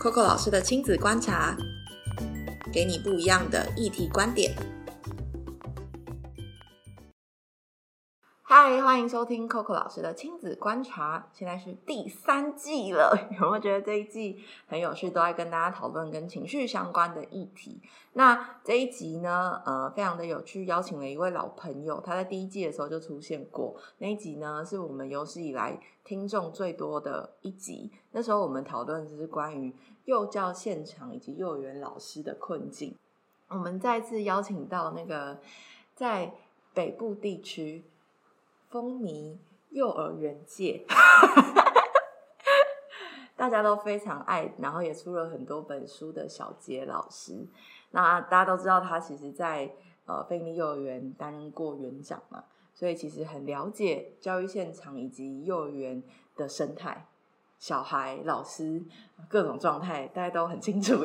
Coco 老师的亲子观察，给你不一样的议题观点。欢迎收听 Coco 老师的亲子观察。现在是第三季了，有没有觉得这一季很有趣？都在跟大家讨论跟情绪相关的议题。那这一集呢，呃，非常的有趣，邀请了一位老朋友，他在第一季的时候就出现过。那一集呢，是我们有史以来听众最多的一集。那时候我们讨论的是关于幼教现场以及幼儿园老师的困境。我们再次邀请到那个在北部地区。风靡幼儿园界，大家都非常爱，然后也出了很多本书的小杰老师。那大家都知道，他其实，在呃菲尼幼儿园担任过园长嘛，所以其实很了解教育现场以及幼儿园的生态、小孩、老师各种状态，大家都很清楚。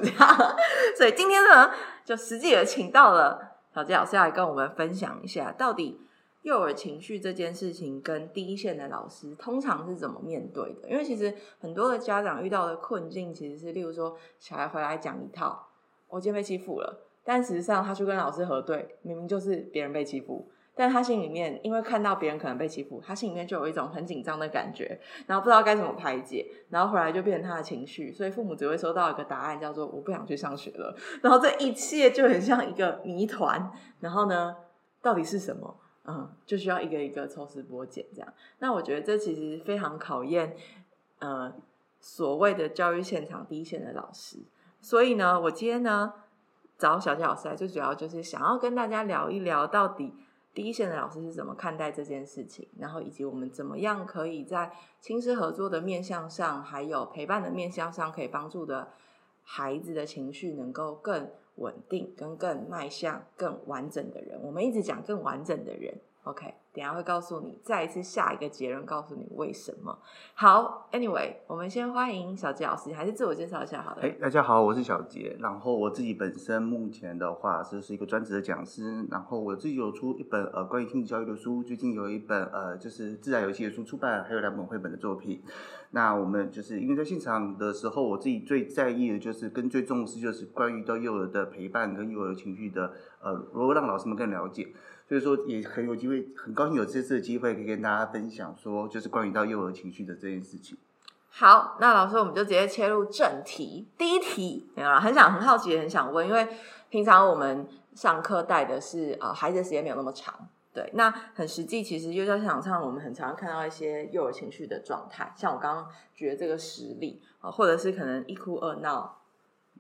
所以今天呢，就实际的请到了小杰老师来跟我们分享一下，到底。幼儿情绪这件事情，跟第一线的老师通常是怎么面对的？因为其实很多的家长遇到的困境，其实是例如说，小孩回来讲一套，我今天被欺负了，但实际上他去跟老师核对，明明就是别人被欺负，但他心里面因为看到别人可能被欺负，他心里面就有一种很紧张的感觉，然后不知道该怎么排解，然后回来就变成他的情绪，所以父母只会收到一个答案，叫做我不想去上学了，然后这一切就很像一个谜团，然后呢，到底是什么？嗯，就需要一个一个抽丝剥茧这样。那我觉得这其实非常考验，呃，所谓的教育现场第一线的老师。所以呢，我今天呢找小杰老师来，最主要就是想要跟大家聊一聊，到底第一线的老师是怎么看待这件事情，然后以及我们怎么样可以在亲师合作的面向上，还有陪伴的面向上，可以帮助的孩子的情绪能够更。稳定跟更迈向更完整的人，我们一直讲更完整的人，OK。等下会告诉你，再一次下一个结论，告诉你为什么。好，Anyway，我们先欢迎小杰老师，还是自我介绍一下好了。哎，大家好，我是小杰。然后我自己本身目前的话，是是一个专职的讲师。然后我自己有出一本呃关于亲子教育的书，最近有一本呃就是自然游戏的书出版，还有两本绘本的作品。那我们就是因为在现场的时候，我自己最在意的就是跟最重视就是关于到幼儿的陪伴跟幼儿情绪的呃，如何让老师们更了解。所以说也很有机会，很高兴有这次的机会可以跟大家分享，说就是关于到幼儿情绪的这件事情。好，那老师我们就直接切入正题。第一题，很想很好奇，很想问，因为平常我们上课带的是呃孩子的时间没有那么长，对，那很实际，其实幼教现场我们很常看到一些幼儿情绪的状态，像我刚刚举的这个实例啊，或者是可能一哭二闹。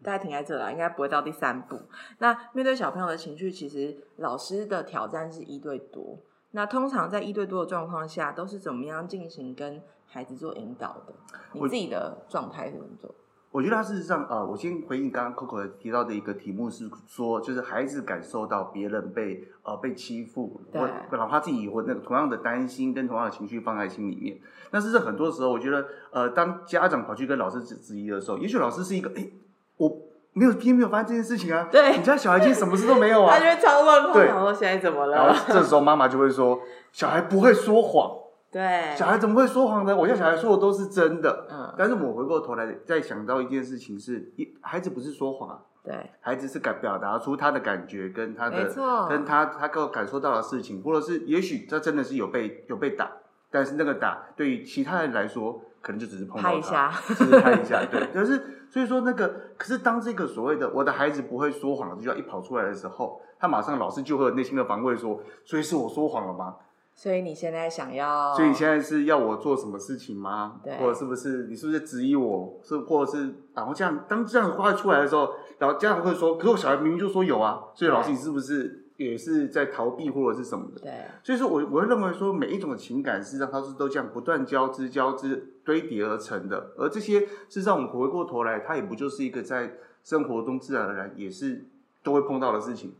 大概停在这了，应该不会到第三步。那面对小朋友的情绪，其实老师的挑战是一对多。那通常在一对多的状况下，都是怎么样进行跟孩子做引导的？你自己的状态是怎么做？我觉得他事实上，呃，我先回应刚刚 Coco 提到的一个题目是说，就是孩子感受到别人被呃被欺负，或，然后他自己或那个同样的担心跟同样的情绪放在心里面。但是很多时候，我觉得，呃，当家长跑去跟老师质质疑的时候，也许老师是一个哎。我没有，今天没有发生这件事情啊。对，你家小孩今天什么事都没有啊。他就会超乱跑。对，说现在怎么了？然后这时候妈妈就会说：“小孩不会说谎。”对，小孩怎么会说谎呢？我家小孩说的都是真的。嗯，但是我回过头来再想到一件事情是：一孩子不是说谎，对，孩子是感表达出他的感觉跟他的，跟他他够感受到的事情，或者是也许他真的是有被有被打，但是那个打对于其他人来说。可能就只是碰到他，只是拍一下，对。可是所以说那个，可是当这个所谓的我的孩子不会说谎，就要一跑出来的时候，他马上老师就会有内心的防卫，说：所以是我说谎了吗？所以你现在想要？所以你现在是要我做什么事情吗？对，或者是不是你是不是质疑我？是或者是然后这样当这样话出来的时候，然后家长会说：可是我小孩明明就说有啊，所以老师你是不是？也是在逃避或者是什么的，对，所以说，我我会认为说，每一种的情感，事实上它是都这样不断交织、交织、堆叠而成的。而这些，事实上我们回过头来，它也不就是一个在生活中自然而然也是都会碰到的事情。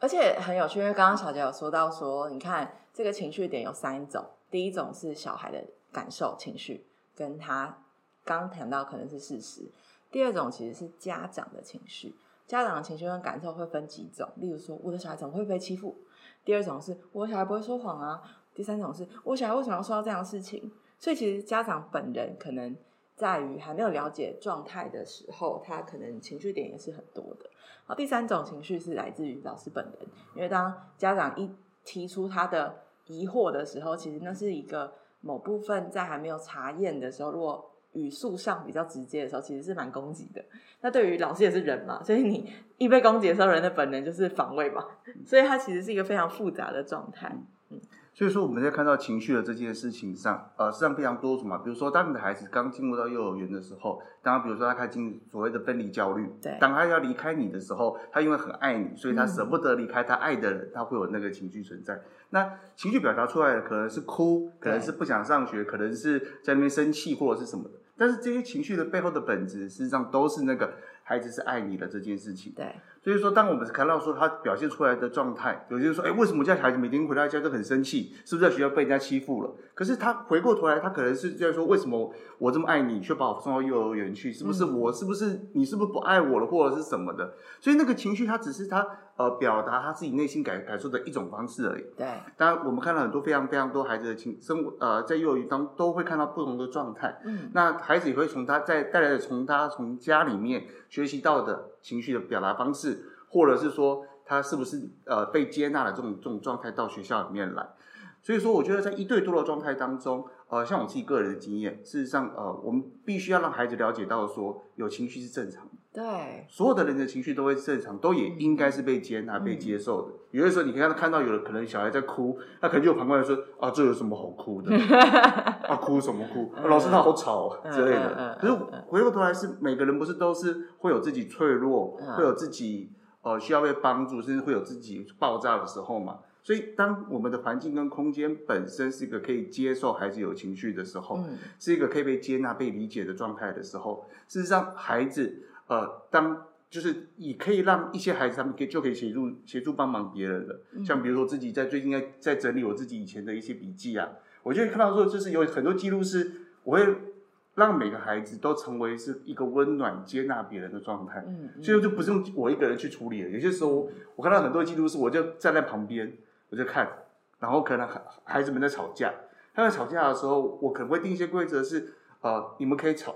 而且很有趣，因为刚刚小杰有说到说，你看这个情绪点有三种，第一种是小孩的感受情绪，跟他刚谈到可能是事实；第二种其实是家长的情绪。家长的情绪跟感受会分几种，例如说，我的小孩怎么会被欺负？第二种是我的小孩不会说谎啊。第三种是我小孩为什么要说到这样的事情？所以其实家长本人可能在于还没有了解状态的时候，他可能情绪点也是很多的。好，第三种情绪是来自于老师本人，因为当家长一提出他的疑惑的时候，其实那是一个某部分在还没有查验的时候，如果语速上比较直接的时候，其实是蛮攻击的。那对于老师也是人嘛，所以你一被攻击的时候，人的本能就是防卫嘛，所以它其实是一个非常复杂的状态。嗯所以说我们在看到情绪的这件事情上，呃，实际上非常多种嘛。比如说，当你的孩子刚进入到幼儿园的时候，当比如说他开进所谓的分离焦虑，对，当他要离开你的时候，他因为很爱你，所以他舍不得离开他爱的人，他会有那个情绪存在。那情绪表达出来的可能是哭，可能是不想上学，可能是在那边生气或者是什么的。但是这些情绪的背后的本质，事实上都是那个孩子是爱你的这件事情。对。所以说，当我们看到说他表现出来的状态，有些人说，哎，为什么家孩子每天回到家都很生气？是不是在学校被人家欺负了？可是他回过头来，他可能是在说，为什么我这么爱你，却把我送到幼儿园去？是不是我？是不是你？是不是不爱我了，或者是什么的？所以那个情绪，他只是他呃表达他自己内心感感受的一种方式而已。对。当然，我们看到很多非常非常多孩子的情生活，呃，在幼儿园当都会看到不同的状态。嗯。那孩子也会从他在带来的从他从家里面学习到的情绪的表达方式。或者是说他是不是呃被接纳的这种这种状态到学校里面来，所以说我觉得在一对多的状态当中，呃，像我自己个人的经验，事实上呃，我们必须要让孩子了解到说有情绪是正常的，对，所有的人的情绪都会正常，都也应该是被接纳、被接受的。有的时候你看到看到有的可能小孩在哭，那可能就有旁观者说啊，这有什么好哭的？啊，哭什么哭？老师他好吵之类的。可是回过头来是每个人不是都是会有自己脆弱，会有自己。呃，需要被帮助，甚至会有自己爆炸的时候嘛。所以，当我们的环境跟空间本身是一个可以接受孩子有情绪的时候，是一个可以被接纳、被理解的状态的时候，事实上，孩子呃，当就是也可以让一些孩子他们可以就可以协助协助帮忙别人的。像比如说自己在最近在在整理我自己以前的一些笔记啊，我就会看到说，就是有很多记录是我会。让每个孩子都成为是一个温暖、接纳别人的状态，嗯，所以就不是用我一个人去处理了。有些时候，我看到很多记录是，我就站在旁边，我就看，然后可能孩孩子们在吵架，他们吵架的时候，我可能会定一些规则，是呃，你们可以吵，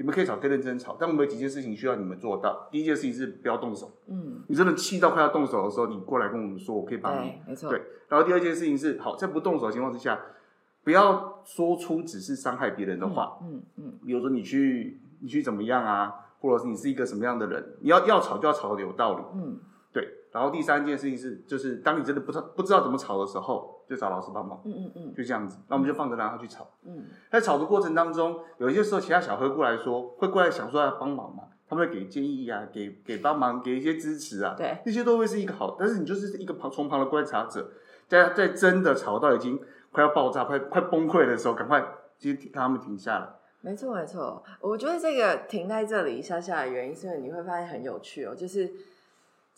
你们可以吵，可以认真吵，但我们有几件事情需要你们做到。第一件事情是不要动手，嗯，你真的气到快要动手的时候，你过来跟我们说，我可以帮你，没错，对。然后第二件事情是，好，在不动手的情况之下。不要说出只是伤害别人的话，嗯嗯，比如说你去你去怎么样啊，或者是你是一个什么样的人，你要要吵就要吵的有道理，嗯，对。然后第三件事情是，就是当你真的不知不知道怎么吵的时候，就找老师帮忙，嗯嗯嗯，就这样子。那我们就放着让他去吵，嗯，在吵的过程当中，有一些时候其他小黑过来说，会过来想说要帮忙嘛，他们会给建议啊，给给帮忙，给一些支持啊，对，那些都会是一个好，但是你就是一个旁从旁的观察者，在在真的吵到已经。快要爆炸、快快崩溃的时候，赶快先让他们停下来。没错，没错。我觉得这个停在这里一下下的原因，是因为你会发现很有趣哦，就是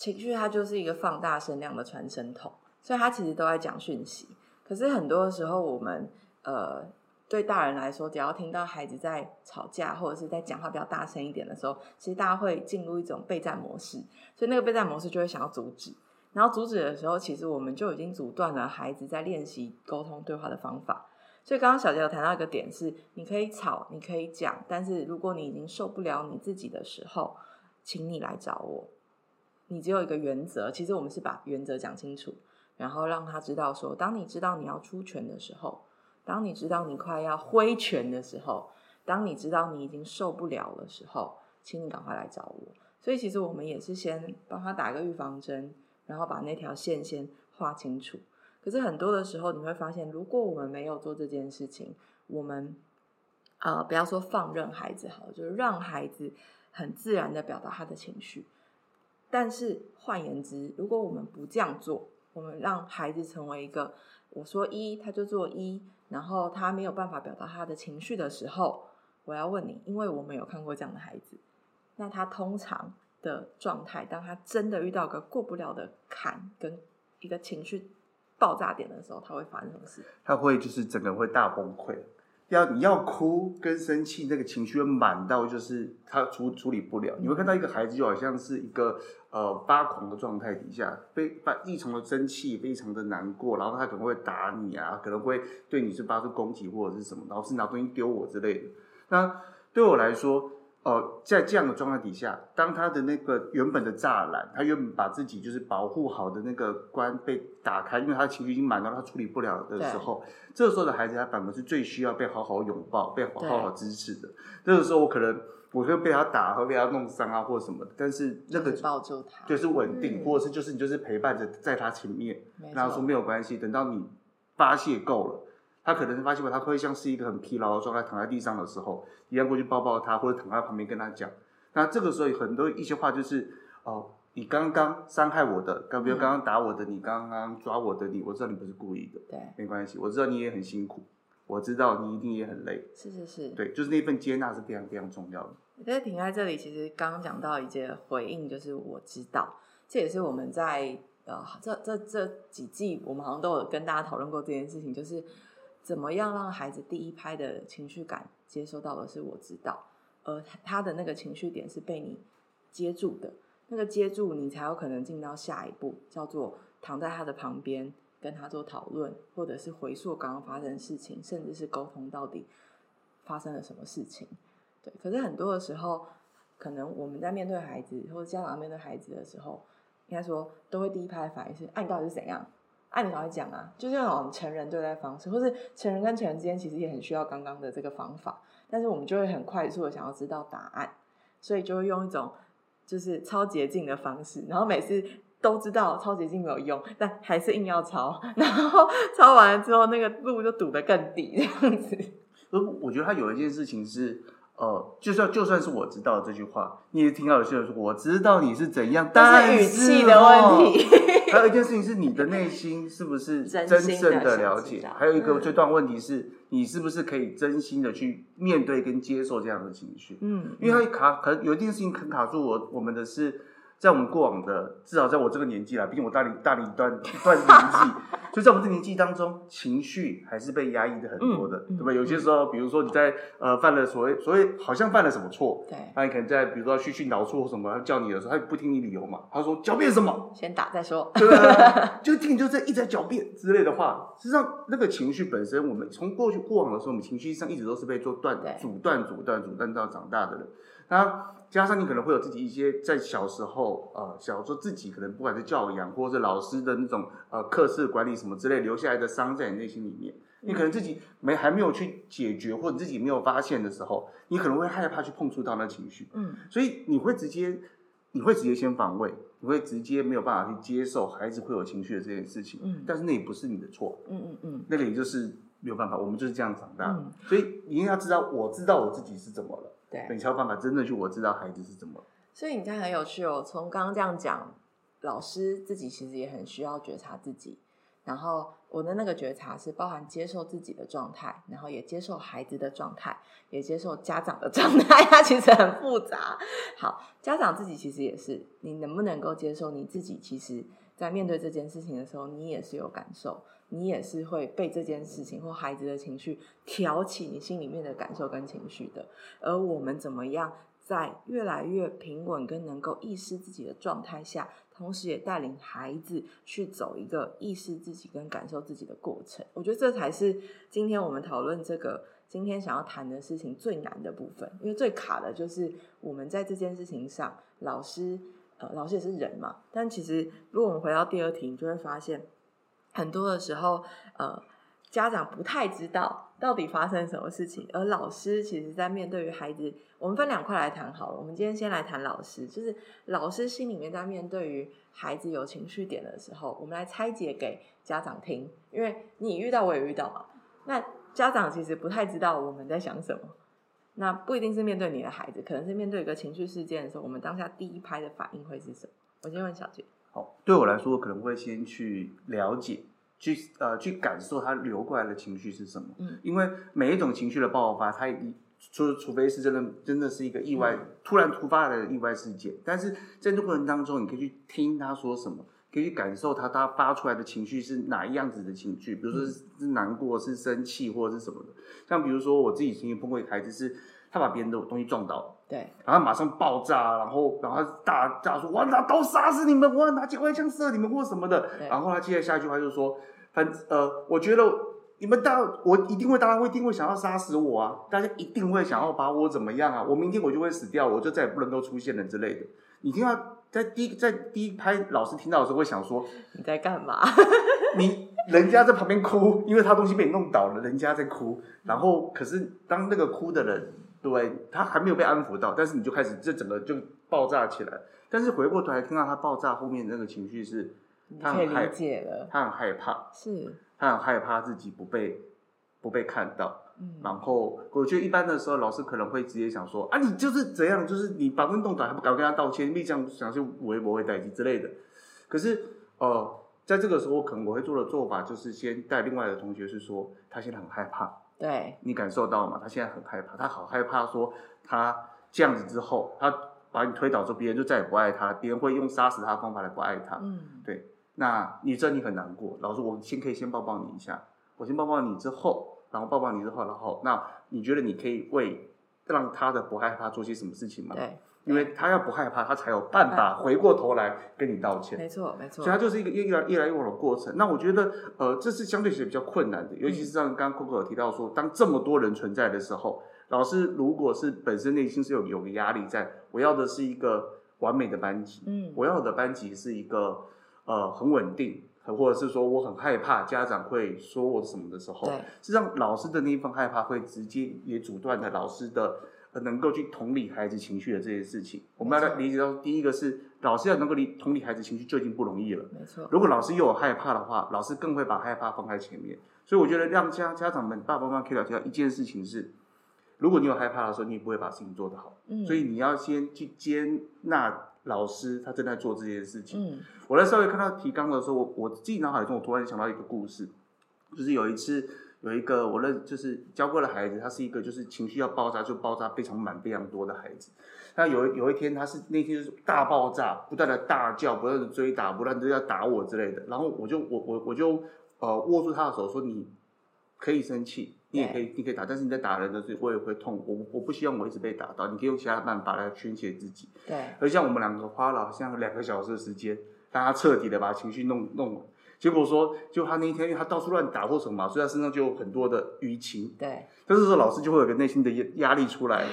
情绪它就是一个放大声量的传声筒，所以它其实都在讲讯息。可是很多时候，我们呃，对大人来说，只要听到孩子在吵架或者是在讲话比较大声一点的时候，其实大家会进入一种备战模式，所以那个备战模式就会想要阻止。然后阻止的时候，其实我们就已经阻断了孩子在练习沟通对话的方法。所以刚刚小杰有谈到一个点是，你可以吵，你可以讲，但是如果你已经受不了你自己的时候，请你来找我。你只有一个原则，其实我们是把原则讲清楚，然后让他知道说，当你知道你要出拳的时候，当你知道你快要挥拳的时候，当你知道你已经受不了的时候，请你赶快来找我。所以其实我们也是先帮他打个预防针。然后把那条线先画清楚。可是很多的时候，你会发现，如果我们没有做这件事情，我们呃，不要说放任孩子好，就是让孩子很自然的表达他的情绪。但是换言之，如果我们不这样做，我们让孩子成为一个我说一他就做一，然后他没有办法表达他的情绪的时候，我要问你，因为我没有看过这样的孩子，那他通常。的状态，当他真的遇到个过不了的坎跟一个情绪爆炸点的时候，他会发生什么事？他会就是整个会大崩溃，要你要哭跟生气，那个情绪会满到就是他处处理不了。你会看到一个孩子就好像是一个呃发狂的状态底下，非发异常的生气，非常的难过，然后他可能会打你啊，可能会对你是发出攻击或者是什么，然后是拿东西丢我之类的。那对我来说，呃，在这样的状态底下，当他的那个原本的栅栏，他原本把自己就是保护好的那个关被打开，因为他的情绪已经满到他处理不了的时候，这个时候的孩子他反而是最需要被好好拥抱、被好好支持的。这个时候我可能我会被他打，会被他弄伤啊，或者什么，但是那个抱住他就是稳定，或者是就是你就是陪伴着在他前面，然后说没有关系，等到你发泄够了。他可能是发现他会像是一个很疲劳的状态，躺在地上的时候，一样过去抱抱他，或者躺在旁边跟他讲。那这个时候有很多一些话就是，哦，你刚刚伤害我的，刚比如刚刚打我的，你刚刚抓我的，你我知道你不是故意的，对，没关系，我知道你也很辛苦，我知道你一定也很累，是是是，对，就是那份接纳是非常非常重要的。我觉得停在这里，其实刚刚讲到一些回应，就是我知道，这也是我们在呃这这这几季，我们好像都有跟大家讨论过这件事情，就是。怎么样让孩子第一拍的情绪感接收到的是我知道，而他的那个情绪点是被你接住的，那个接住你才有可能进到下一步，叫做躺在他的旁边跟他做讨论，或者是回溯刚刚发生的事情，甚至是沟通到底发生了什么事情。对，可是很多的时候，可能我们在面对孩子或者家长面对孩子的时候，应该说都会第一拍反应是：哎，你到底是怎样？按你来讲啊，就是那种成人对待方式，或是成人跟成人之间其实也很需要刚刚的这个方法，但是我们就会很快速的想要知道答案，所以就会用一种就是超捷径的方式，然后每次都知道超捷径没有用，但还是硬要抄，然后抄完了之后那个路就堵得更低这样子。呃，我觉得他有一件事情是。呃，就算就算是我知道这句话，你也听到有些人说我知道你是怎样，但是语气的问题。还有一件事情是你的内心是不是真正的了解？还有一个最重问题是你是不是可以真心的去面对跟接受这样的情绪？嗯，因为他卡，可能有一件事情很卡住我，我们的是。在我们过往的，至少在我这个年纪啦，毕竟我大你大你一段一段年纪，就在我们这年纪当中，情绪还是被压抑的很多的，对吧？有些时候，比如说你在呃犯了所谓所谓好像犯了什么错，对，那你可能在比如说去训导处或什么，他叫你的时候，他不听你理由嘛，他说狡辩什么，先打再说，对吧？就听你就在一直在狡辩之类的话，实际上那个情绪本身，我们从过去过往的时候，我们情绪上一直都是被做断阻断阻断阻断到长大的人，那。加上你可能会有自己一些在小时候，呃，小时候自己可能不管是教养或者是老师的那种呃课室管理什么之类留下来的伤在你内心里面，你可能自己没还没有去解决，或者自己没有发现的时候，你可能会害怕去碰触到那情绪，嗯，所以你会直接你会直接先防卫，你会直接没有办法去接受孩子会有情绪的这件事情，嗯，但是那也不是你的错，嗯嗯嗯，那个也就是没有办法，我们就是这样长大，所以一定要知道，我知道我自己是怎么了。对，你才有办法真的去我知道孩子是怎么。所以你看很有趣哦，从刚刚这样讲，老师自己其实也很需要觉察自己。然后我的那个觉察是包含接受自己的状态，然后也接受孩子的状态，也接受家长的状态。它其实很复杂。好，家长自己其实也是，你能不能够接受你自己？其实，在面对这件事情的时候，你也是有感受。你也是会被这件事情或孩子的情绪挑起你心里面的感受跟情绪的，而我们怎么样在越来越平稳跟能够意识自己的状态下，同时也带领孩子去走一个意识自己跟感受自己的过程？我觉得这才是今天我们讨论这个今天想要谈的事情最难的部分，因为最卡的就是我们在这件事情上，老师呃，老师也是人嘛，但其实如果我们回到第二题，你就会发现。很多的时候，呃，家长不太知道到底发生什么事情，而老师其实，在面对于孩子，我们分两块来谈好了。我们今天先来谈老师，就是老师心里面在面对于孩子有情绪点的时候，我们来拆解给家长听，因为你遇到，我也遇到嘛。那家长其实不太知道我们在想什么，那不一定是面对你的孩子，可能是面对一个情绪事件的时候，我们当下第一拍的反应会是什么？我先问小杰。好，对我来说，可能会先去了解，去呃，去感受他流过来的情绪是什么。嗯，因为每一种情绪的爆发，它一除除非是真的，真的是一个意外突然突发的意外事件。但是在这过程当中，你可以去听他说什么，可以去感受他他发出来的情绪是哪样子的情绪，比如说是难过、是生气或者是什么的。像比如说我自己曾经碰过一个孩子，是他把别人的东西撞倒。对，然后马上爆炸，然后然后大大说：“我拿刀杀死你们，我拿机关枪射你们或什么的。”然后他接着下一句话就是说：“反呃，我觉得你们大我一定会，大家会一定会想要杀死我啊！大家一定会想要把我怎么样啊？我明天我就会死掉，我就再也不能够出现了之类的。你听到在第一在第一拍老师听到的时候会想说你在干嘛？你人家在旁边哭，因为他东西被你弄倒了，人家在哭。然后可是当那个哭的人，对，他还没有被安抚到，但是你就开始这整个就爆炸起来。但是回过头来听到他爆炸后面那个情绪是，他很害理解了，他很害怕，是，他很害怕自己不被不被看到。嗯，然后我觉得一般的时候，老师可能会直接想说啊，你就是怎样，就是你把运动打还不赶快跟他道歉，你这样想就我也不会代替之类的。可是呃，在这个时候，可能我会做的做法就是先带另外的同学是说，他现在很害怕，对，你感受到吗？他现在很害怕，他好害怕说他这样子之后，他把你推倒之后，别人就再也不爱他，别人会用杀死他的方法来不爱他。嗯，对，那你知道你很难过，老师，我先可以先抱抱你一下，我先抱抱你之后，然后抱抱你之后，然后那你觉得你可以为让他的不害怕做些什么事情吗？对，因为他要不害怕，他才有办法回过头来跟你道歉。没错，没错。所以，它就是一个越来越来越往的过程。那我觉得，呃，这是相对起来比较困难的，尤其是像刚刚 Coco 有提到说，当这么多人存在的时候，老师如果是本身内心是有有个压力在，我要的是一个完美的班级，嗯，我要的班级是一个呃很稳定，或者是说我很害怕家长会说我什么的时候，对，是让老师的那一份害怕会直接也阻断了老师的呃能够去同理孩子情绪的这些事情。我们要来理解到，第一个是老师要能够理同理孩子情绪就已经不容易了。没错，如果老师又有害怕的话，老师更会把害怕放在前面。所以我觉得让家家长们、爸爸妈妈可以了解到一件事情是，如果你有害怕的时候，你也不会把事情做得好。嗯，所以你要先去接纳老师他正在做这件事情。嗯，我在稍微看到提纲的时候，我我自己脑海中我突然想到一个故事，就是有一次有一个我认就是教过的孩子，他是一个就是情绪要爆炸就爆炸非常满非常多的孩子。那有有一天他是那天就是大爆炸，不断的大叫，不断的追打，不断的要打我之类的。然后我就我我我就呃握住他的手说你可以生气。你也可以，你可以打，但是你在打人的时候，我也会痛。我我不希望我一直被打到，你可以用其他的办法来宣泄自己。对，而像我们两个花了好像两个小时的时间，让他彻底的把情绪弄弄完。结果说，就他那一天，因为他到处乱打或什么嘛，所以他身上就有很多的淤青。对，但是说老师就会有个内心的压压力出来，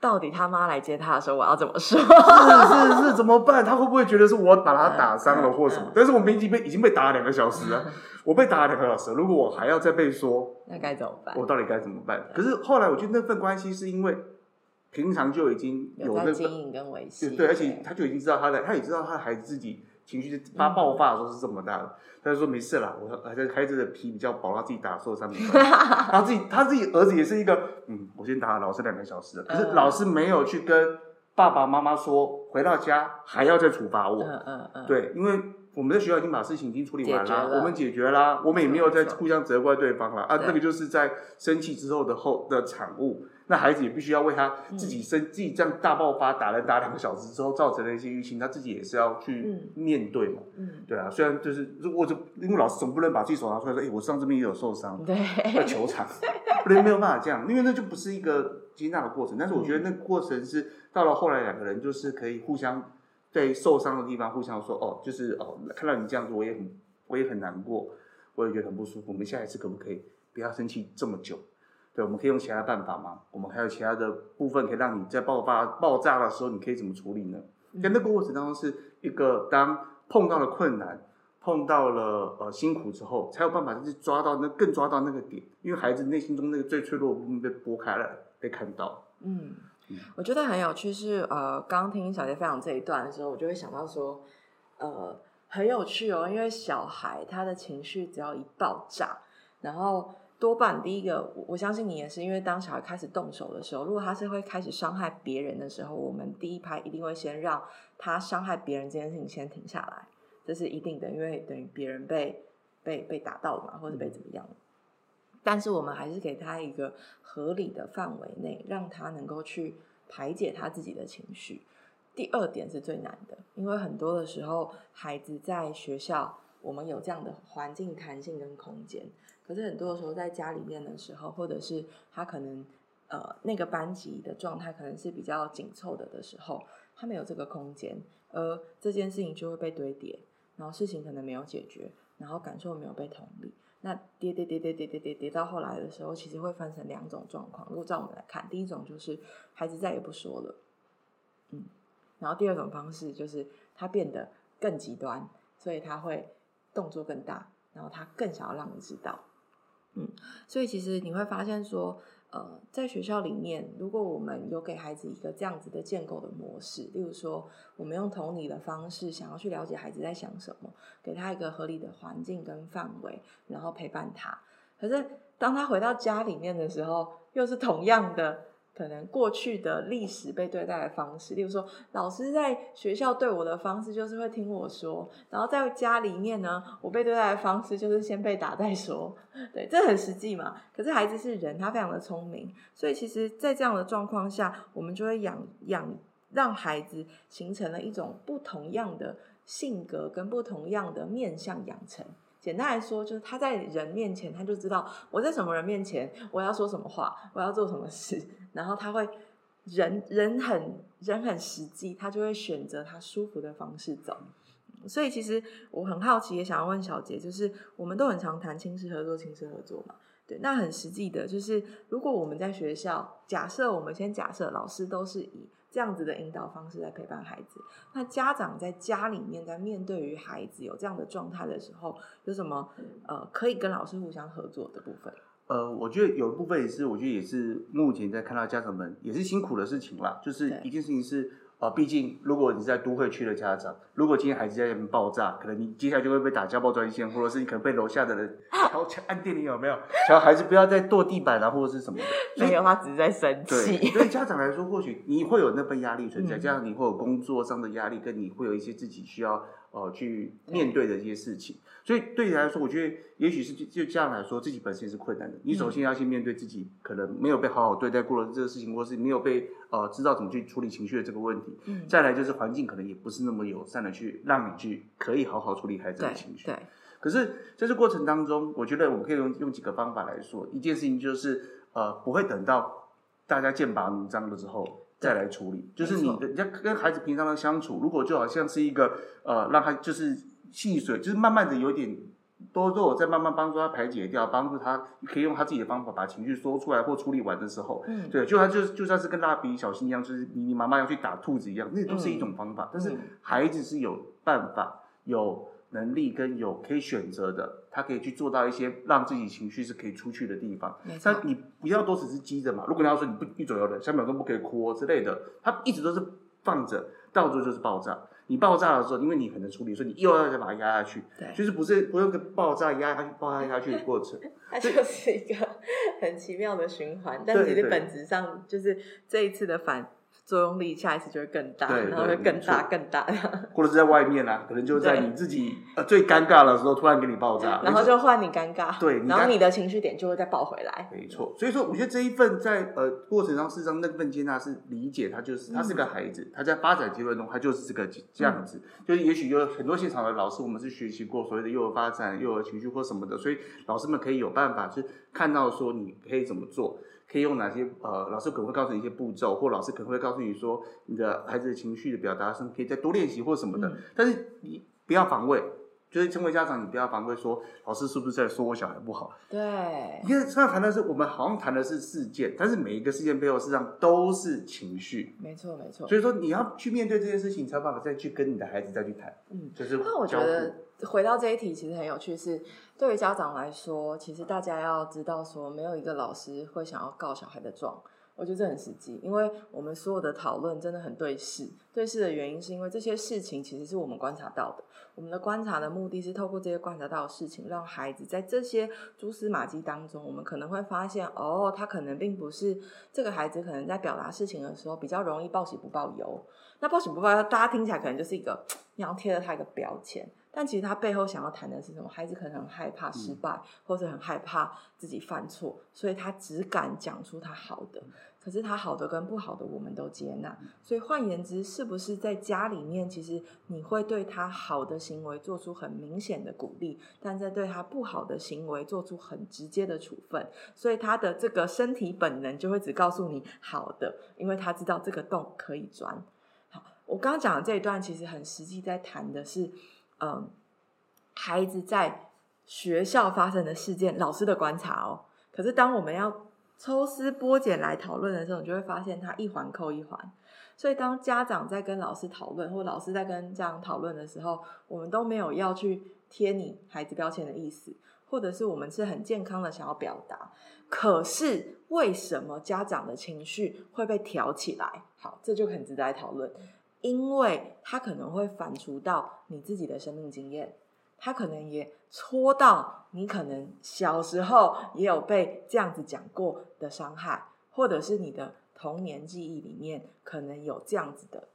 到底他妈来接他的时候，我要怎么说？是是是，怎么办？他会不会觉得是我把他打伤了 或什么嗯嗯？但是我们已经被已经被打了两个小时了，我被打了两个小时，如果我还要再被说，那该怎么办？我到底该怎么办？可是后来我觉得那份关系是因为平常就已经有那个经营跟维系，对对，而且他就已经知道他的，他也知道他的孩子自己情绪发爆发的时候是这么大的，他就说没事啦，我孩子孩子的皮比较薄，他自己打受伤没关系。他自己他自己儿子也是一个，嗯，我先打了老师两个小时了，可是嗯老师没有去跟爸爸妈妈说，回到家还要再处罚我。嗯嗯嗯，对，因为我们在学校已经把事情已经处理完了我们解决啦，我们也没有在互相责怪对方了啊，对那个就是在生气之后的后的产物。那孩子也必须要为他自己生、自己这样大爆发打人打两个小时之后造成的一些淤青，他自己也是要去嗯面对嘛。嗯，对啊，虽然就是如果就因为老师总不能把自己手拿出来说，哎、我上这边也有受伤，对，在球场，不能没有办法这样，因为那就不是一个接纳的过程。但是我觉得那个过程是到了后来两个人就是可以互相在受伤的地方互相说，哦，就是哦，看到你这样子，我也很我也很难过，我也觉得很不舒服。我们下一次可不可以不要生气这么久？对，我们可以用其他办法吗？我们还有其他的部分可以让你在爆发爆炸的时候，你可以怎么处理呢？在那个过程当中，是一个当碰到了困难。碰到了呃辛苦之后，才有办法去抓到那更抓到那个点，因为孩子内心中那个最脆弱的部分被拨开了，被看到。嗯嗯，我觉得很有趣是，呃，刚听小杰分享这一段的时候，我就会想到说，呃，很有趣哦，因为小孩他的情绪只要一爆炸，然后多半第一个，我我相信你也是，因为当小孩开始动手的时候，如果他是会开始伤害别人的时候，我们第一拍一定会先让他伤害别人这件事情先停下来，这是一定的，因为等于别人被被被打到了嘛，或者被怎么样了。但是我们还是给他一个合理的范围内，让他能够去排解他自己的情绪。第二点是最难的，因为很多的时候，孩子在学校，我们有这样的环境弹性跟空间，可是很多的时候在家里面的时候，或者是他可能呃那个班级的状态可能是比较紧凑的的时候，他没有这个空间，而这件事情就会被堆叠，然后事情可能没有解决，然后感受没有被同理。那跌跌跌跌跌跌跌跌到后来的时候，其实会分成两种状况。如果照我们来看，第一种就是孩子再也不说了，嗯，然后第二种方式就是他变得更极端，所以他会动作更大，然后他更想要让你知道，嗯，所以其实你会发现说。呃，在学校里面，如果我们有给孩子一个这样子的建构的模式，例如说，我们用同理的方式，想要去了解孩子在想什么，给他一个合理的环境跟范围，然后陪伴他。可是，当他回到家里面的时候，又是同样的。可能过去的历史被对待的方式，例如说，老师在学校对我的方式就是会听我说，然后在家里面呢，我被对待的方式就是先被打再说，对，这很实际嘛。可是孩子是人，他非常的聪明，所以其实，在这样的状况下，我们就会养养让孩子形成了一种不同样的性格跟不同样的面相养成。简单来说，就是他在人面前，他就知道我在什么人面前，我要说什么话，我要做什么事。然后他会人人很人很实际，他就会选择他舒服的方式走。所以其实我很好奇，也想要问小杰，就是我们都很常谈亲师合作，亲师合作嘛？对，那很实际的，就是如果我们在学校，假设我们先假设老师都是以这样子的引导方式来陪伴孩子，那家长在家里面在面对于孩子有这样的状态的时候，有什么呃可以跟老师互相合作的部分？呃，我觉得有一部分也是，我觉得也是目前在看到家长们也是辛苦的事情啦。就是一件事情是，呃，毕竟如果你是在都会区的家长，如果今天孩子在那边爆炸，可能你接下来就会被打家暴专线，或者是你可能被楼下的人敲敲按电铃，有没有？小孩子不要再跺地板啊，或者是什么的。没有，他只是在生气。对，对家长来说，或许你会有那份压力存在，加上你会有工作上的压力，跟你会有一些自己需要。哦，去面对的一些事情，所以对你来说，我觉得也许是就就这样来说，自己本身是困难的。你首先要先面对自己可能没有被好好对待过的这个事情，或是没有被呃知道怎么去处理情绪的这个问题。嗯。再来就是环境可能也不是那么友善的去让你去可以好好处理孩子的情绪。对。可是在这过程当中，我觉得我们可以用用几个方法来说，一件事情就是呃不会等到大家剑拔弩张了之后。再来处理，就是你的，你要跟孩子平常的相处，如果就好像是一个呃，让他就是细水，就是慢慢的有点多肉，再慢慢帮助他排解掉，帮助他可以用他自己的方法把情绪说出来或处理完的时候，嗯，对，就他就就算是跟蜡笔小新一样，就是你你妈妈要去打兔子一样，那都是一种方法，但是孩子是有办法有。能力跟有可以选择的，他可以去做到一些让自己情绪是可以出去的地方。但你不要都只是积着嘛。如果你要说你不一左右的，三秒钟不可以哭之类的，他一直都是放着，到最后就是爆炸。你爆炸的时候，因为你很能处理，所以你又要再把它压下去。对，就是不是不用跟爆炸压下去、爆炸压下去的过程。它就是 一个很奇妙的循环，但其实本质上就是这一次的反。作用力下一次就会更大，然后会更大更大。或者是在外面啊，可能就在你自己呃最尴尬的时候，突然给你爆炸，然后就换你尴尬。对，然后你的情绪点就会再爆回来。没错，所以说我觉得这一份在呃过程上，事实上那份接纳是理解他就是他是个孩子，他在发展阶段中他就是这个这样子。就是也许有很多现场的老师，我们是学习过所谓的幼儿发展、幼儿情绪或什么的，所以老师们可以有办法去看到说你可以怎么做。可以用哪些呃，老师可能会告诉你一些步骤，或老师可能会告诉你说，你的孩子的情绪的表达上可以再多练习或什么的。但是你不要防卫，就是成为家长，你不要防卫说老师是不是在说我小孩不好？对，因为现在谈的是我们好像谈的是事件，但是每一个事件背后实际上都是情绪。没错，没错。所以说你要去面对这件事情，才有办法再去跟你的孩子再去谈。嗯，就是那我觉得回到这一题其实很有趣是。对于家长来说，其实大家要知道，说没有一个老师会想要告小孩的状，我觉得这很实际，因为我们所有的讨论真的很对视。对视的原因是因为这些事情其实是我们观察到的，我们的观察的目的是透过这些观察到的事情，让孩子在这些蛛丝马迹当中，我们可能会发现，哦，他可能并不是这个孩子，可能在表达事情的时候比较容易报喜不报忧。那报喜不报忧，大家听起来可能就是一个 你要贴了他一个标签。但其实他背后想要谈的是什么？孩子可能很害怕失败，或者很害怕自己犯错，所以他只敢讲出他好的。可是他好的跟不好的，我们都接纳。所以换言之，是不是在家里面，其实你会对他好的行为做出很明显的鼓励，但在对他不好的行为做出很直接的处分？所以他的这个身体本能就会只告诉你好的，因为他知道这个洞可以钻。好，我刚刚讲的这一段其实很实际，在谈的是。嗯，孩子在学校发生的事件，老师的观察哦。可是当我们要抽丝剥茧来讨论的时候，你就会发现它一环扣一环。所以当家长在跟老师讨论，或老师在跟家长讨论的时候，我们都没有要去贴你孩子标签的意思，或者是我们是很健康的想要表达。可是为什么家长的情绪会被挑起来？好，这就很值得来讨论，因为他可能会反刍到你自己的生命经验，他可能也戳到你可能小时候也有被这样子讲过的伤害，或者是你的童年记忆里面可能有这样子的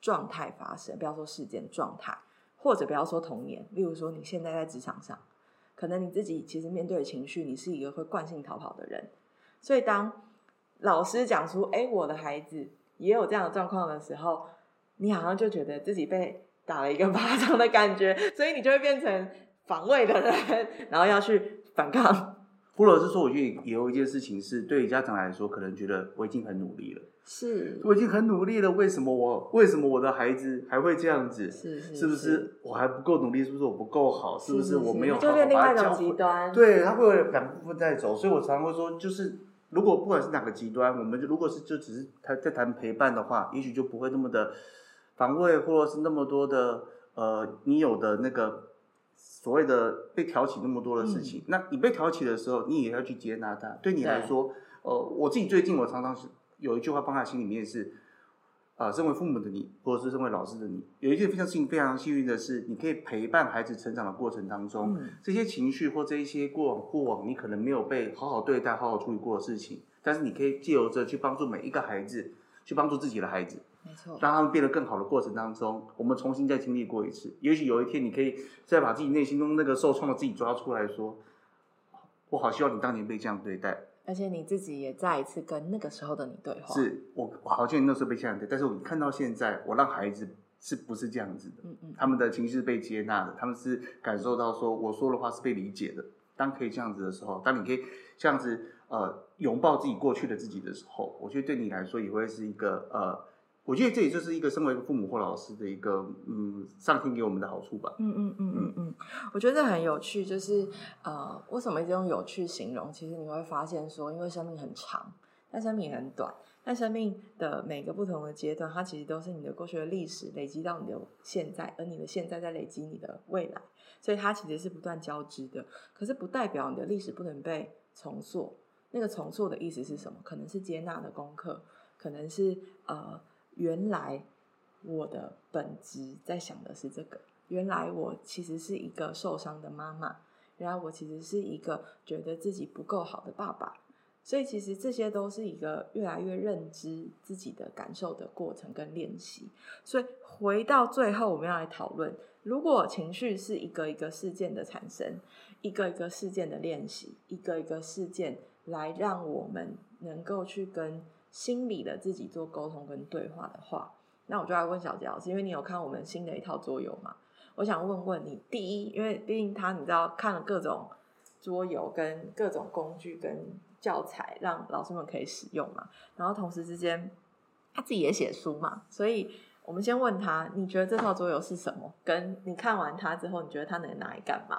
状态发生。不要说事件状态，或者不要说童年，例如说你现在在职场上，可能你自己其实面对的情绪，你是一个会惯性逃跑的人，所以当老师讲出“哎，我的孩子”。也有这样的状况的时候，你好像就觉得自己被打了一个 巴掌的感觉，所以你就会变成防卫的人，然后要去反抗。或者是说，我觉得也有一件事情是，对于家长来说，可能觉得我已经很努力了，是，我已经很努力了，为什么我为什么我的孩子还会这样子？是是，是不是我还不够努力？是不是我不够好？是不是我没有好好把他教极端？对，他会有两部分在走，所以我常常会说，就是。如果不管是哪个极端，我们如果是就只是他在谈陪伴的话，也许就不会那么的防卫，或者是那么多的呃，你有的那个所谓的被挑起那么多的事情。那你被挑起的时候，你也要去接纳它。对你来说，呃，我自己最近我常常是有一句话放在心里面是。啊，身为父母的你，或者是身为老师的你，有一件非常幸非常幸运的是，你可以陪伴孩子成长的过程当中，这些情绪或这一些过往过往你可能没有被好好对待、好好处理过的事情，但是你可以借由着去帮助每一个孩子，去帮助自己的孩子，没错，让他们变得更好的过程当中，我们重新再经历过一次。也许有一天，你可以再把自己内心中那个受创的自己抓出来说，我好希望你当年被这样对待。而且你自己也再一次跟那个时候的你对话。是我，我好像那时候被这样对，但是我看到现在，我让孩子是不是这样子的？嗯嗯，他们的情绪是被接纳的，他们是感受到说我说的话是被理解的。当可以这样子的时候，当你可以这样子呃拥抱自己过去的自己的时候，我觉得对你来说也会是一个呃。我觉得这也就是一个身为一个父母或老师的一个嗯，上天给我们的好处吧。嗯嗯嗯嗯嗯，我觉得很有趣，就是呃，为什么一直用有趣形容？其实你会发现说，因为生命很长，但生命也很短，但生命的每个不同的阶段，它其实都是你的过去的历史累积到你的现在，而你的现在在累积你的未来，所以它其实是不断交织的。可是不代表你的历史不能被重塑。那个重塑的意思是什么？可能是接纳的功课，可能是呃。原来我的本质在想的是这个。原来我其实是一个受伤的妈妈。原来我其实是一个觉得自己不够好的爸爸。所以其实这些都是一个越来越认知自己的感受的过程跟练习。所以回到最后，我们要来讨论：如果情绪是一个一个事件的产生，一个一个事件的练习，一个一个事件来让我们能够去跟。心理的自己做沟通跟对话的话，那我就来问小杰老师，因为你有看我们新的一套桌游嘛？我想问问你，第一，因为毕竟他你知道看了各种桌游跟各种工具跟教材，让老师们可以使用嘛。然后同时之间他自己也写书嘛，所以我们先问他，你觉得这套桌游是什么？跟你看完它之后，你觉得它能拿来干嘛？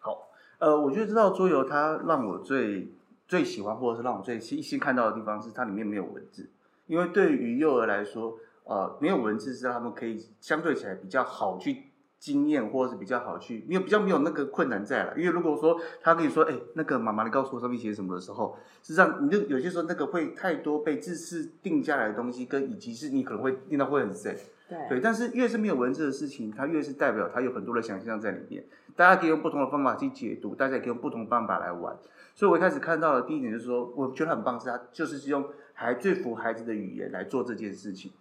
好，呃，我觉得这套桌游它让我最。最喜欢或者是让我最新新看到的地方是它里面没有文字，因为对于幼儿来说，呃，没有文字是让他们可以相对起来比较好去经验，或者是比较好去，因为比较没有那个困难在了。因为如果说他跟你说，哎，那个妈妈，你告诉我上面写什么的时候，实际上你就有些时候那个会太多被字式定下来的东西，跟以及是你可能会念到会很深。对，但是越是没有文字的事情，它越是代表它有很多的想象在里面。大家可以用不同的方法去解读，大家也可以用不同的方法来玩。所以我一开始看到的第一点就是说，我觉得很棒，是它就是用还最符合孩子的语言来做这件事情。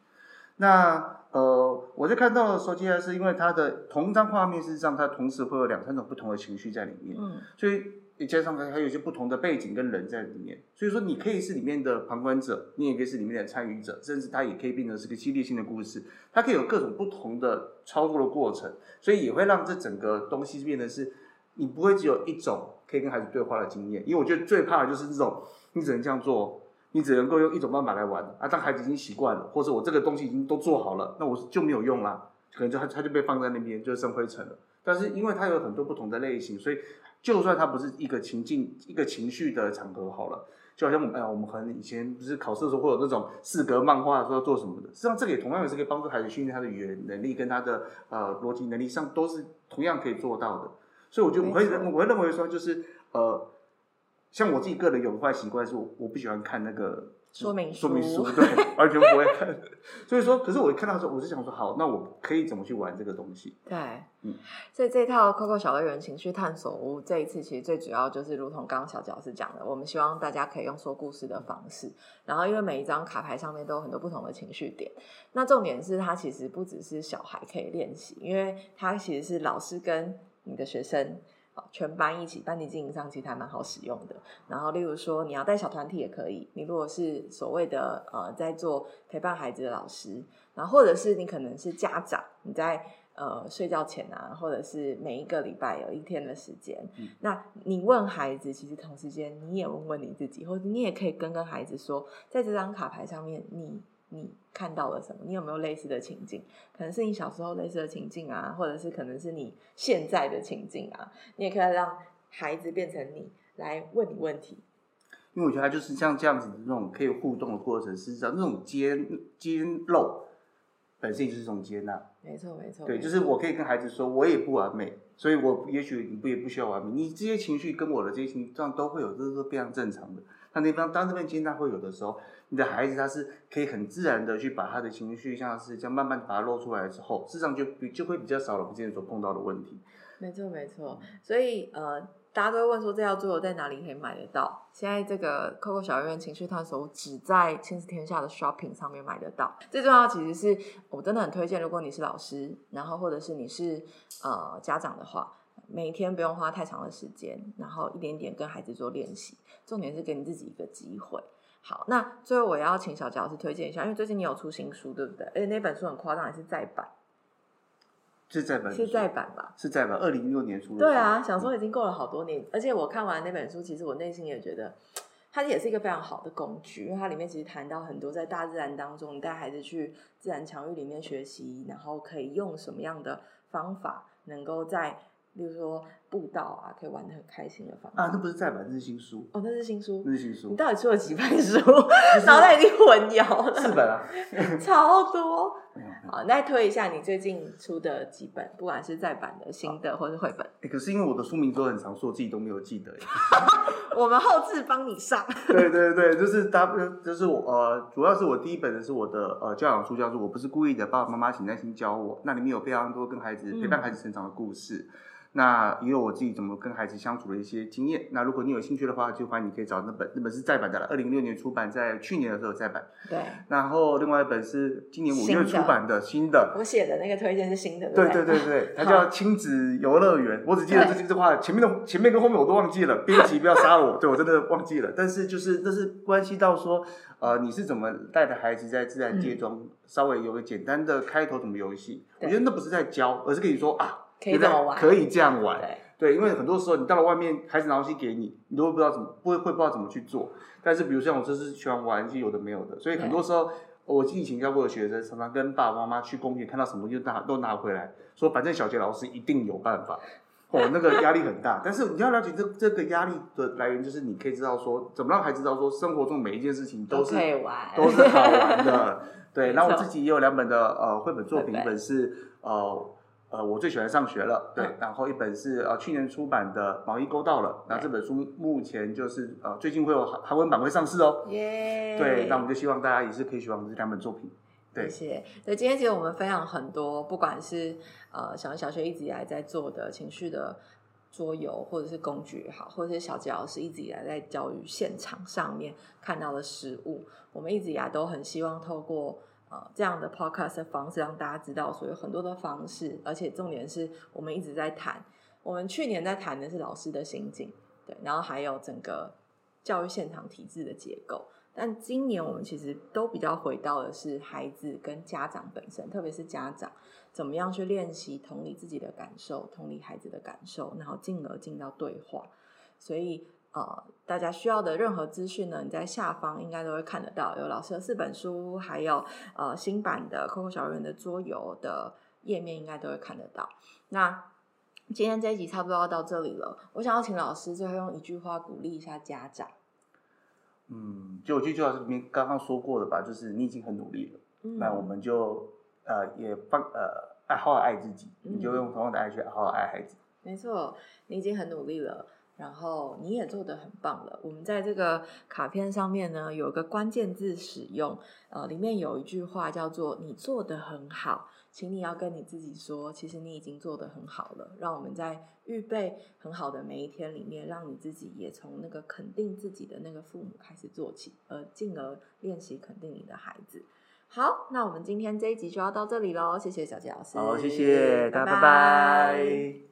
那呃，我在看到的时候，接下来是因为它的同一张画面，事实上它同时会有两三种不同的情绪在里面。嗯，所以。你加上还还有一些不同的背景跟人在里面，所以说你可以是里面的旁观者，你也可以是里面的参与者，甚至它也可以变成是个激励性的故事，它可以有各种不同的操作的过程，所以也会让这整个东西变得是，你不会只有一种可以跟孩子对话的经验，因为我觉得最怕的就是这种，你只能这样做，你只能够用一种办法来玩啊，当孩子已经习惯了，或者我这个东西已经都做好了，那我就没有用啦。可能就它它就被放在那边，就生灰尘了。但是因为它有很多不同的类型，所以就算它不是一个情境、一个情绪的场合好了，就好像我们哎呀，我们可能以前不是考试的时候会有那种四格漫画说要做什么的，实际上这个也同样也是可以帮助孩子训练他的语言能力跟他的呃逻辑能力上都是同样可以做到的。所以我就我会认我会认为说就是呃，像我自己个人有个坏习惯是我我不喜欢看那个说明说明书，书对，完全不会看。所以说，可是我一看到的时候，我是想说，好，那我可以怎么去玩这个东西？对，嗯所以这套 Coco 小乐园情绪探索屋这一次其实最主要就是如同刚刚小杰老师讲的，我们希望大家可以用说故事的方式，然后因为每一张卡牌上面都有很多不同的情绪点，那重点是它其实不只是小孩可以练习，因为它其实是老师跟你的学生。呃全班一起，班级经营上其实还蛮好使用的。然后，例如说你要带小团体也可以，你如果是所谓的呃在做陪伴孩子的老师，然后或者是你可能是家长，你在呃睡觉前啊，或者是每一个礼拜有一天的时间，嗯那你问孩子，其实同时间你也问问你自己，或者你也可以跟跟孩子说，在这张卡牌上面你。你看到了什么？你有没有类似的情境？可能是你小时候类似的情境啊，或者是可能是你现在的情境啊。你也可以让孩子变成你来问你问题。因为我觉得他就是像这样子的那种可以互动的过程，事实上那种揭揭露本身就是一种接纳。没错，没错。对，就是我可以跟孩子说，我也不完美，所以我也许你不也不需要完美，你这些情绪跟我的这些情绪这样都会有，这是非常正常的。那那方当这份接纳会有的时候，你的孩子他是可以很自然的去把他的情绪，像是这样慢慢把它露出来之后，事实上就比就会比较少了我们之前所碰到的问题。没错，没错。所以呃，大家都会问说这套桌游在哪里可以买得到？现在这个 Coco 小院情绪探索只在亲子天下的 Shopping 上面买得到。最重要其实是我真的很推荐，如果你是老师，然后或者是你是呃家长的话，每一天不用花太长的时间，然后一点点跟孩子做练习，重点是给你自己一个机会。好，那最后我也要请小杰老师推荐一下，因为最近你有出新书，对不对？而且那本书很夸张，也是再版，是再版是再版吧？是再版二零一六年出的。对啊，想说已经过了好多年，而且我看完那本书，其实我内心也觉得，它也是一个非常好的工具，因为它里面其实谈到很多在大自然当中，你带孩子去自然场域里面学习，然后可以用什么样的方法，能够在，例如说步道啊，可以玩的很开心的方法。啊，那不是再版，那是新书，哦，那是新书那。是新书你，到底出了几本书？脑袋已经混淆了，四本啊。超多。好，那推一下你最近出的几本，不管是再版的、新的或是绘本，欸可是因为我的书名都很长，所以我自己都没有记得。我们后置帮你上。对对对，就是大，就是我呃，主要是我第一本的是我的呃教养书，叫做《我不是故意的，爸爸妈妈请耐心教我》。那里面有非常多跟孩子嗯陪伴孩子成长的故事。那也有我自己怎么跟孩子相处的一些经验。那如果你有兴趣的话，就欢迎你可以找那本，那本是再版的了，二零一六年出版，在去年的时候再版。对，然后另外一本是今年五月出版的新的，我写的那个推荐是新的，对对对对，它叫亲子游乐园。我只记得这句这话，前面的前面跟后面我都忘记了。编辑不要杀我，对我真的忘记了。但是就是这是关系到说，呃，你是怎么带着孩子在自然界中稍微有个简单的开头怎么游戏？我觉得那不是在教，而是跟你说啊，可以这么玩，可以这样玩。对，对，因为很多时候你到了外面，孩子拿东西给你，你都会不知道怎么，不会会不知道怎么去做。但是比如像我这是喜欢玩一些有的没有的，所以很多时候我以前教过的学生，常常跟爸爸妈妈去公园看到什么就拿都拿回来，说反正小杰老师一定有办法。哦，那个压力很大，但是你要了解这这个压力的来源，就是你可以知道说，怎么让孩子知道说，生活中每一件事情都是可以玩，都是好玩的。对，没然后我自己也有两本的呃绘本作品，一本是呃呃我最喜欢上学了，对，嗯然后一本是呃去年出版的毛衣勾到了，那这本书目前就是呃最近会有韩韩文版会上市哦。耶，对，那我们就希望大家也是可以喜欢我们这两本作品。对谢谢。对，今天其实我们分享很多，不管是呃小小学一直以来在做的情绪的桌游，或者是工具也好，或者是小杰老师一直以来在教育现场上面看到的实物，我们一直以来都很希望透过。呃，这样的 podcast 的方式让大家知道，所有很多的方式，而且重点是我们一直在谈。我们去年在谈的是老师的心境，对，然后还有整个教育现场体制的结构。但今年我们其实都比较回到的是孩子跟家长本身，特别是家长怎么样去练习同理自己的感受，同理孩子的感受，然后进而进到对话。所以呃，大家需要的任何资讯呢，你在下方应该都会看得到，有老师的四本书，还有呃新版的 Coco 小园的桌游的页面应该都会看得到。那今天这一集差不多要到这里了，我想要请老师最后用一句话鼓励一下家长。嗯，就我这句话是里面刚刚说过的吧，就是你已经很努力了，嗯那我们就呃也放呃爱好好爱自己，你就用同样的爱去好好爱孩子。没错，你已经很努力了，然后你也做得很棒了。我们在这个卡片上面呢，有个关键字使用，呃，里面有一句话叫做“你做得很好”，请你要跟你自己说，其实你已经做得很好了。让我们在预备很好的每一天里面，让你自己也从那个肯定自己的那个父母开始做起，而进而练习肯定你的孩子。好，那我们今天这一集就要到这里喽，谢谢小杰老师。好，谢谢大家，拜拜拜